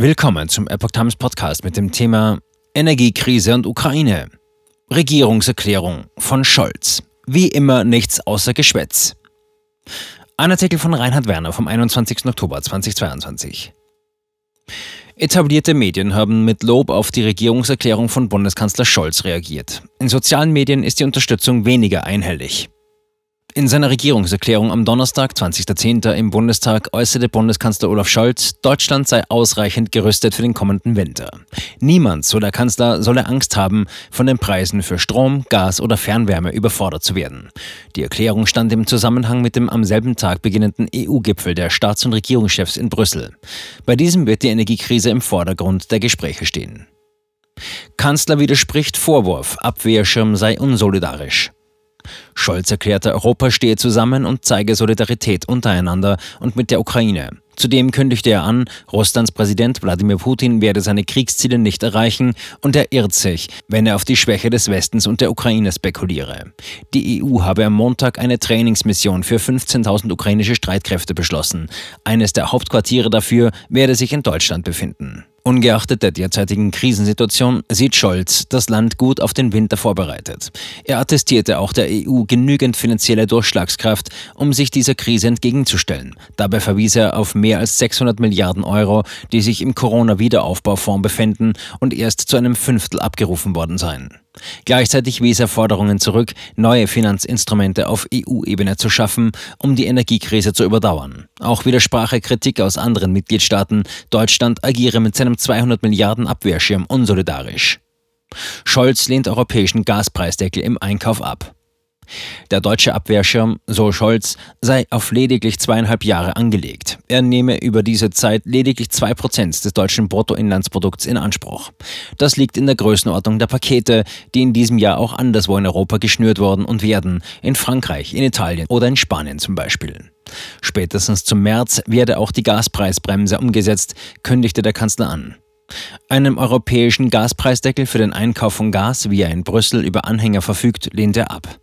Willkommen zum Epoch Times Podcast mit dem Thema Energiekrise und Ukraine. Regierungserklärung von Scholz. Wie immer nichts außer Geschwätz. Ein Artikel von Reinhard Werner vom 21. Oktober 2022. Etablierte Medien haben mit Lob auf die Regierungserklärung von Bundeskanzler Scholz reagiert. In sozialen Medien ist die Unterstützung weniger einhellig. In seiner Regierungserklärung am Donnerstag, 20.10. im Bundestag äußerte Bundeskanzler Olaf Scholz, Deutschland sei ausreichend gerüstet für den kommenden Winter. Niemand, so der Kanzler, solle Angst haben, von den Preisen für Strom, Gas oder Fernwärme überfordert zu werden. Die Erklärung stand im Zusammenhang mit dem am selben Tag beginnenden EU-Gipfel der Staats- und Regierungschefs in Brüssel. Bei diesem wird die Energiekrise im Vordergrund der Gespräche stehen. Kanzler widerspricht Vorwurf, Abwehrschirm sei unsolidarisch. Scholz erklärte, Europa stehe zusammen und zeige Solidarität untereinander und mit der Ukraine. Zudem kündigte er an, Russlands Präsident Wladimir Putin werde seine Kriegsziele nicht erreichen und er irrt sich, wenn er auf die Schwäche des Westens und der Ukraine spekuliere. Die EU habe am Montag eine Trainingsmission für 15.000 ukrainische Streitkräfte beschlossen. Eines der Hauptquartiere dafür werde sich in Deutschland befinden. Ungeachtet der derzeitigen Krisensituation sieht Scholz das Land gut auf den Winter vorbereitet. Er attestierte auch der EU genügend finanzielle Durchschlagskraft, um sich dieser Krise entgegenzustellen. Dabei verwies er auf mehr als 600 Milliarden Euro, die sich im Corona-Wiederaufbaufonds befinden und erst zu einem Fünftel abgerufen worden seien. Gleichzeitig wies er Forderungen zurück, neue Finanzinstrumente auf EU-Ebene zu schaffen, um die Energiekrise zu überdauern. Auch widersprach er Kritik aus anderen Mitgliedstaaten, Deutschland agiere mit seinem 200 Milliarden Abwehrschirm unsolidarisch. Scholz lehnt europäischen Gaspreisdeckel im Einkauf ab. Der deutsche Abwehrschirm, so Scholz, sei auf lediglich zweieinhalb Jahre angelegt. Er nehme über diese Zeit lediglich zwei Prozent des deutschen Bruttoinlandsprodukts in Anspruch. Das liegt in der Größenordnung der Pakete, die in diesem Jahr auch anderswo in Europa geschnürt worden und werden, in Frankreich, in Italien oder in Spanien zum Beispiel. Spätestens zum März werde auch die Gaspreisbremse umgesetzt, kündigte der Kanzler an. Einem europäischen Gaspreisdeckel für den Einkauf von Gas, wie er in Brüssel über Anhänger verfügt, lehnt er ab.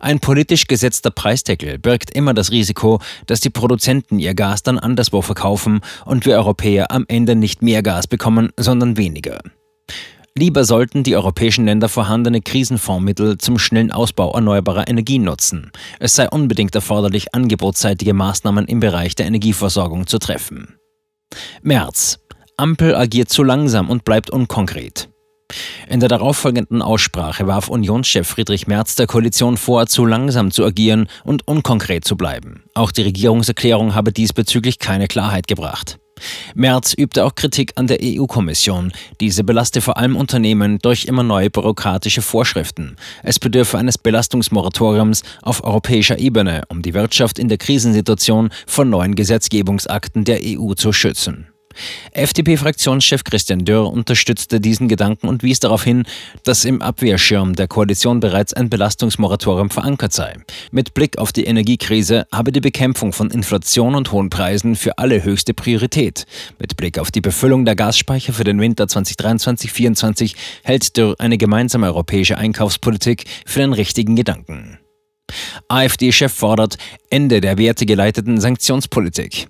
Ein politisch gesetzter Preisdeckel birgt immer das Risiko, dass die Produzenten ihr Gas dann anderswo verkaufen und wir Europäer am Ende nicht mehr Gas bekommen, sondern weniger. Lieber sollten die europäischen Länder vorhandene Krisenfondsmittel zum schnellen Ausbau erneuerbarer Energien nutzen. Es sei unbedingt erforderlich, angebotsseitige Maßnahmen im Bereich der Energieversorgung zu treffen. März. Ampel agiert zu langsam und bleibt unkonkret. In der darauffolgenden Aussprache warf Unionschef Friedrich Merz der Koalition vor, zu langsam zu agieren und unkonkret zu bleiben. Auch die Regierungserklärung habe diesbezüglich keine Klarheit gebracht. Merz übte auch Kritik an der EU-Kommission. Diese belaste vor allem Unternehmen durch immer neue bürokratische Vorschriften. Es bedürfe eines Belastungsmoratoriums auf europäischer Ebene, um die Wirtschaft in der Krisensituation vor neuen Gesetzgebungsakten der EU zu schützen. FDP-Fraktionschef Christian Dürr unterstützte diesen Gedanken und wies darauf hin, dass im Abwehrschirm der Koalition bereits ein Belastungsmoratorium verankert sei. Mit Blick auf die Energiekrise habe die Bekämpfung von Inflation und hohen Preisen für alle höchste Priorität. Mit Blick auf die Befüllung der Gasspeicher für den Winter 2023-2024 hält Dürr eine gemeinsame europäische Einkaufspolitik für den richtigen Gedanken. AfD-Chef fordert Ende der wertegeleiteten Sanktionspolitik.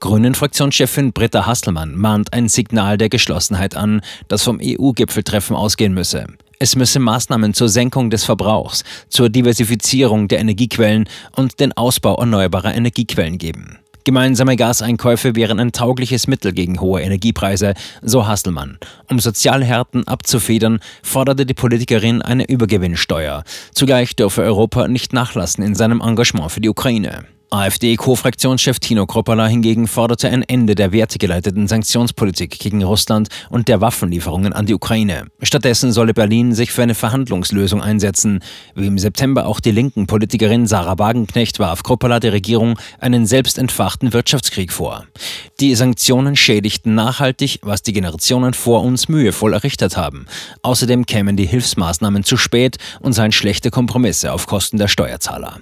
Grünen-Fraktionschefin Britta Hasselmann mahnt ein Signal der Geschlossenheit an, das vom EU-Gipfeltreffen ausgehen müsse. Es müsse Maßnahmen zur Senkung des Verbrauchs, zur Diversifizierung der Energiequellen und den Ausbau erneuerbarer Energiequellen geben. Gemeinsame Gaseinkäufe wären ein taugliches Mittel gegen hohe Energiepreise, so Hasselmann. Um Sozialhärten abzufedern, forderte die Politikerin eine Übergewinnsteuer. Zugleich dürfe Europa nicht nachlassen in seinem Engagement für die Ukraine. AfD-Co-Fraktionschef Tino Kropala hingegen forderte ein Ende der wertegeleiteten Sanktionspolitik gegen Russland und der Waffenlieferungen an die Ukraine. Stattdessen solle Berlin sich für eine Verhandlungslösung einsetzen. Wie im September auch die linken Politikerin Sarah Wagenknecht warf Kropala der Regierung einen selbst entfachten Wirtschaftskrieg vor. Die Sanktionen schädigten nachhaltig, was die Generationen vor uns mühevoll errichtet haben. Außerdem kämen die Hilfsmaßnahmen zu spät und seien schlechte Kompromisse auf Kosten der Steuerzahler.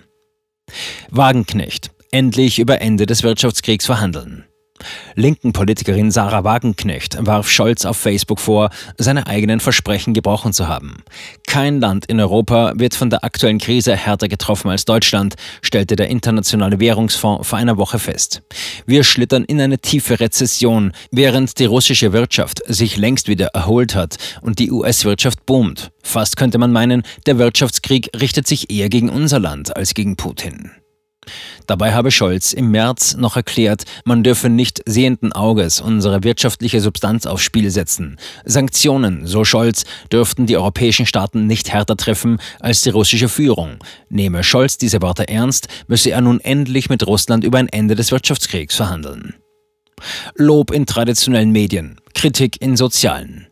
Wagenknecht. Endlich über Ende des Wirtschaftskriegs verhandeln. Linken Politikerin Sarah Wagenknecht warf Scholz auf Facebook vor, seine eigenen Versprechen gebrochen zu haben. Kein Land in Europa wird von der aktuellen Krise härter getroffen als Deutschland, stellte der Internationale Währungsfonds vor einer Woche fest. Wir schlittern in eine tiefe Rezession, während die russische Wirtschaft sich längst wieder erholt hat und die US-Wirtschaft boomt. Fast könnte man meinen, der Wirtschaftskrieg richtet sich eher gegen unser Land als gegen Putin. Dabei habe Scholz im März noch erklärt, man dürfe nicht sehenden Auges unsere wirtschaftliche Substanz aufs Spiel setzen. Sanktionen, so Scholz, dürften die europäischen Staaten nicht härter treffen als die russische Führung. Nehme Scholz diese Worte ernst, müsse er nun endlich mit Russland über ein Ende des Wirtschaftskriegs verhandeln. Lob in traditionellen Medien, Kritik in sozialen.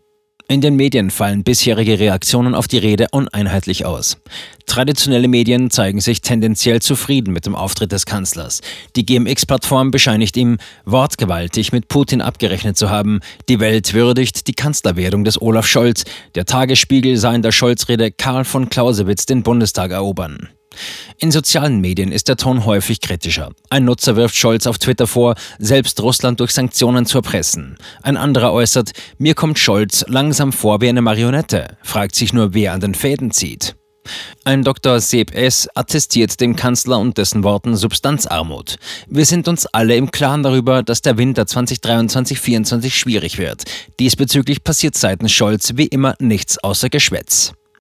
In den Medien fallen bisherige Reaktionen auf die Rede uneinheitlich aus. Traditionelle Medien zeigen sich tendenziell zufrieden mit dem Auftritt des Kanzlers. Die GMX-Plattform bescheinigt ihm, wortgewaltig mit Putin abgerechnet zu haben. Die Welt würdigt die Kanzlerwerdung des Olaf Scholz. Der Tagesspiegel sah in der Scholz-Rede Karl von Clausewitz den Bundestag erobern. In sozialen Medien ist der Ton häufig kritischer. Ein Nutzer wirft Scholz auf Twitter vor, selbst Russland durch Sanktionen zu erpressen. Ein anderer äußert, mir kommt Scholz langsam vor wie eine Marionette, fragt sich nur, wer an den Fäden zieht. Ein Dr. Seb S. attestiert dem Kanzler und dessen Worten Substanzarmut. Wir sind uns alle im Klaren darüber, dass der Winter 2023-24 schwierig wird. Diesbezüglich passiert seitens Scholz wie immer nichts außer Geschwätz.